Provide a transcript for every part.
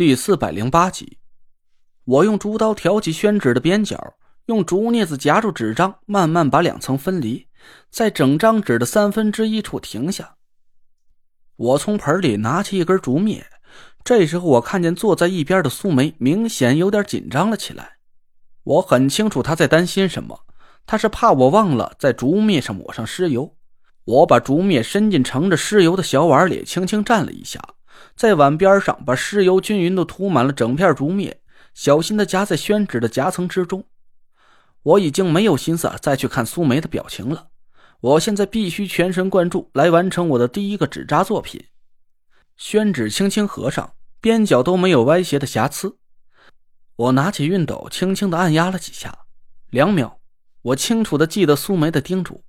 第四百零八集，我用竹刀挑起宣纸的边角，用竹镊子夹住纸张，慢慢把两层分离，在整张纸的三分之一处停下。我从盆里拿起一根竹篾，这时候我看见坐在一边的苏梅明显有点紧张了起来。我很清楚她在担心什么，她是怕我忘了在竹篾上抹上尸油。我把竹篾伸进盛着尸油的小碗里，轻轻蘸了一下。在碗边上把尸油均匀地涂满了整片竹篾，小心地夹在宣纸的夹层之中。我已经没有心思再去看苏梅的表情了，我现在必须全神贯注来完成我的第一个纸扎作品。宣纸轻轻合上，边角都没有歪斜的瑕疵。我拿起熨斗，轻轻地按压了几下，两秒。我清楚地记得苏梅的叮嘱：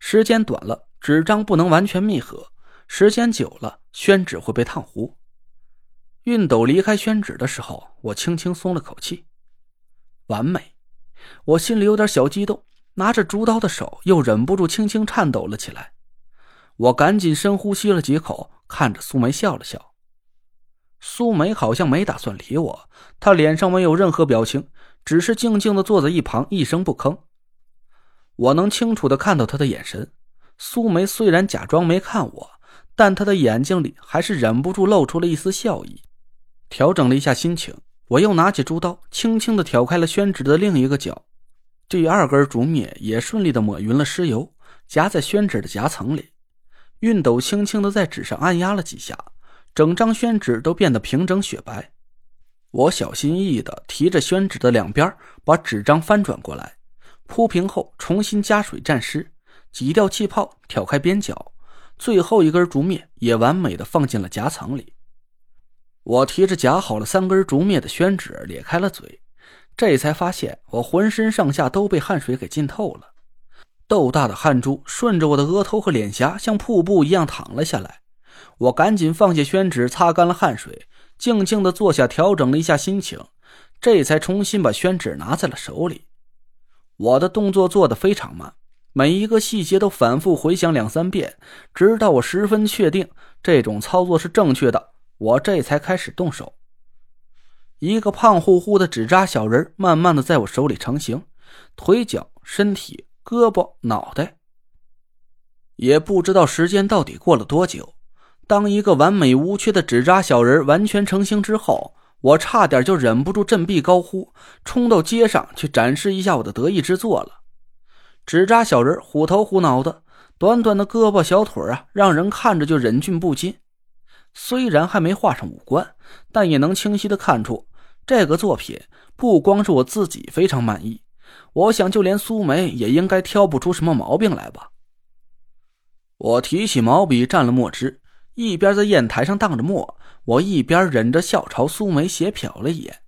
时间短了，纸张不能完全密合。时间久了，宣纸会被烫糊。熨斗离开宣纸的时候，我轻轻松了口气，完美。我心里有点小激动，拿着竹刀的手又忍不住轻轻颤抖了起来。我赶紧深呼吸了几口，看着苏梅笑了笑。苏梅好像没打算理我，她脸上没有任何表情，只是静静的坐在一旁，一声不吭。我能清楚的看到她的眼神。苏梅虽然假装没看我。但他的眼睛里还是忍不住露出了一丝笑意。调整了一下心情，我又拿起竹刀，轻轻地挑开了宣纸的另一个角。第二根竹篾也顺利地抹匀了尸油，夹在宣纸的夹层里。熨斗轻轻地在纸上按压了几下，整张宣纸都变得平整雪白。我小心翼翼地提着宣纸的两边，把纸张翻转过来，铺平后重新加水蘸湿，挤掉气泡，挑开边角。最后一根竹篾也完美的放进了夹层里。我提着夹好了三根竹篾的宣纸，咧开了嘴，这才发现我浑身上下都被汗水给浸透了，豆大的汗珠顺着我的额头和脸颊像瀑布一样淌了下来。我赶紧放下宣纸，擦干了汗水，静静的坐下，调整了一下心情，这才重新把宣纸拿在了手里。我的动作做得非常慢。每一个细节都反复回想两三遍，直到我十分确定这种操作是正确的，我这才开始动手。一个胖乎乎的纸扎小人慢慢的在我手里成型，腿脚、身体、胳膊、脑袋，也不知道时间到底过了多久。当一个完美无缺的纸扎小人完全成型之后，我差点就忍不住振臂高呼，冲到街上去展示一下我的得意之作了。纸扎小人虎头虎脑的，短短的胳膊小腿啊，让人看着就忍俊不禁。虽然还没画上五官，但也能清晰的看出，这个作品不光是我自己非常满意，我想就连苏梅也应该挑不出什么毛病来吧。我提起毛笔蘸了墨汁，一边在砚台上荡着墨，我一边忍着笑朝苏梅斜瞟了一眼。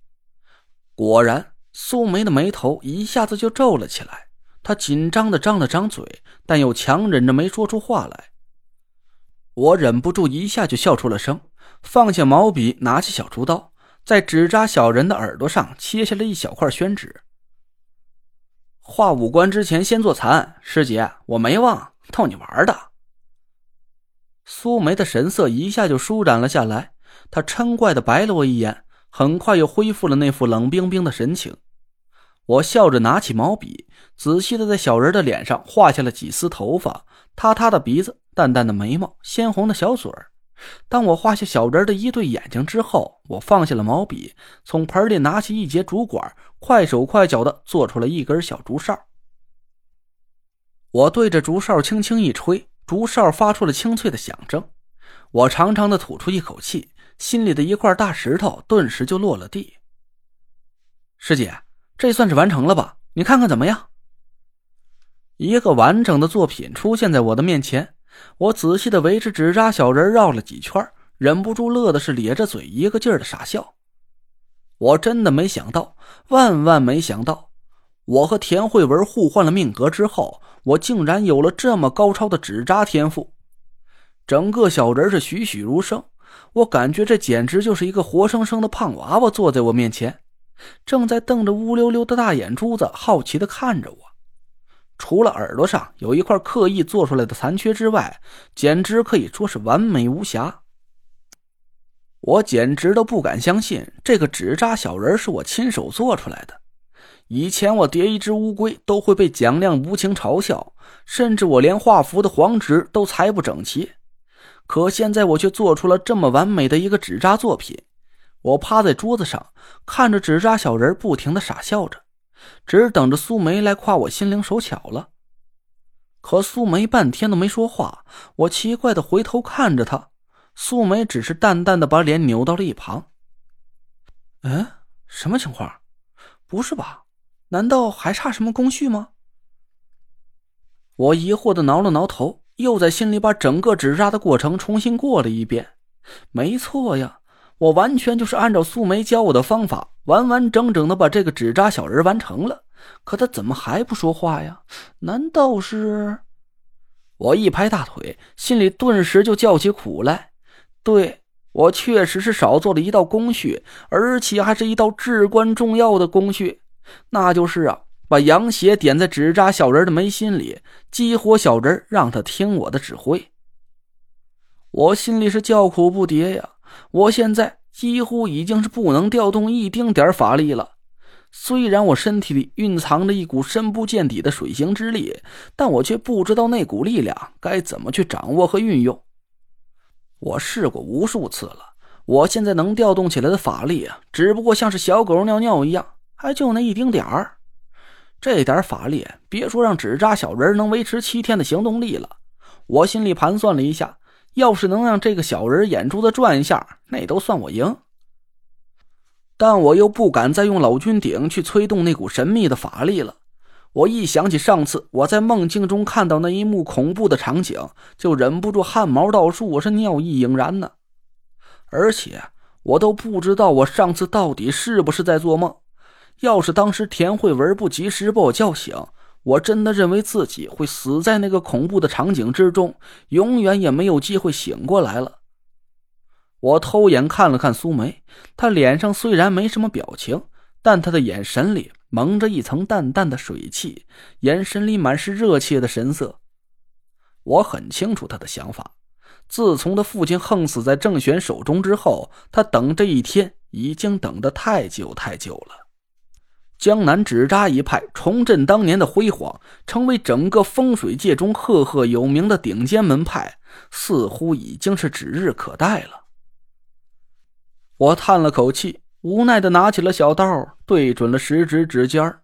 果然，苏梅的眉头一下子就皱了起来。他紧张的张了张嘴，但又强忍着没说出话来。我忍不住一下就笑出了声，放下毛笔，拿起小竹刀，在纸扎小人的耳朵上切下了一小块宣纸。画五官之前先做残，师姐，我没忘，逗你玩的。苏梅的神色一下就舒展了下来，她嗔怪的白了我一眼，很快又恢复了那副冷冰冰的神情。我笑着拿起毛笔，仔细的在小人的脸上画下了几丝头发、塌塌的鼻子、淡淡的眉毛、鲜红的小嘴儿。当我画下小人的一对眼睛之后，我放下了毛笔，从盆里拿起一节竹管，快手快脚的做出了一根小竹哨。我对着竹哨轻轻一吹，竹哨发出了清脆的响声。我长长的吐出一口气，心里的一块大石头顿时就落了地。师姐。这算是完成了吧？你看看怎么样？一个完整的作品出现在我的面前，我仔细的围着纸扎小人绕了几圈，忍不住乐的是咧着嘴，一个劲儿的傻笑。我真的没想到，万万没想到，我和田慧文互换了命格之后，我竟然有了这么高超的纸扎天赋。整个小人是栩栩如生，我感觉这简直就是一个活生生的胖娃娃坐在我面前。正在瞪着乌溜溜的大眼珠子，好奇的看着我。除了耳朵上有一块刻意做出来的残缺之外，简直可以说是完美无瑕。我简直都不敢相信，这个纸扎小人是我亲手做出来的。以前我叠一只乌龟都会被蒋亮无情嘲笑，甚至我连画符的黄纸都裁不整齐。可现在我却做出了这么完美的一个纸扎作品。我趴在桌子上，看着纸扎小人，不停的傻笑着，只等着苏梅来夸我心灵手巧了。可苏梅半天都没说话，我奇怪的回头看着她。苏梅只是淡淡的把脸扭到了一旁。嗯，什么情况？不是吧？难道还差什么工序吗？我疑惑的挠了挠头，又在心里把整个纸扎的过程重新过了一遍。没错呀，我完全就是按照素梅教我的方法，完完整整的把这个纸扎小人完成了。可他怎么还不说话呀？难道是……我一拍大腿，心里顿时就叫起苦来。对我确实是少做了一道工序，而且还是一道至关重要的工序，那就是啊，把羊血点在纸扎小人的眉心里，激活小人，让他听我的指挥。我心里是叫苦不迭呀！我现在几乎已经是不能调动一丁点法力了。虽然我身体里蕴藏着一股深不见底的水行之力，但我却不知道那股力量该怎么去掌握和运用。我试过无数次了，我现在能调动起来的法力啊，只不过像是小狗尿尿一样，还就那一丁点儿。这点法力，别说让纸扎小人能维持七天的行动力了，我心里盘算了一下，要是能让这个小人眼珠子转一下，那都算我赢。但我又不敢再用老君鼎去催动那股神秘的法力了。我一想起上次我在梦境中看到那一幕恐怖的场景，就忍不住汗毛倒竖，我是尿意盈然呢。而且我都不知道我上次到底是不是在做梦。要是当时田慧文不及时把我叫醒，我真的认为自己会死在那个恐怖的场景之中，永远也没有机会醒过来了。我偷眼看了看苏梅，她脸上虽然没什么表情，但她的眼神里……蒙着一层淡淡的水汽，眼神里满是热切的神色。我很清楚他的想法。自从他父亲横死在郑玄手中之后，他等这一天已经等得太久太久了。江南纸扎一派重振当年的辉煌，成为整个风水界中赫赫有名的顶尖门派，似乎已经是指日可待了。我叹了口气。无奈的拿起了小刀，对准了食指指尖儿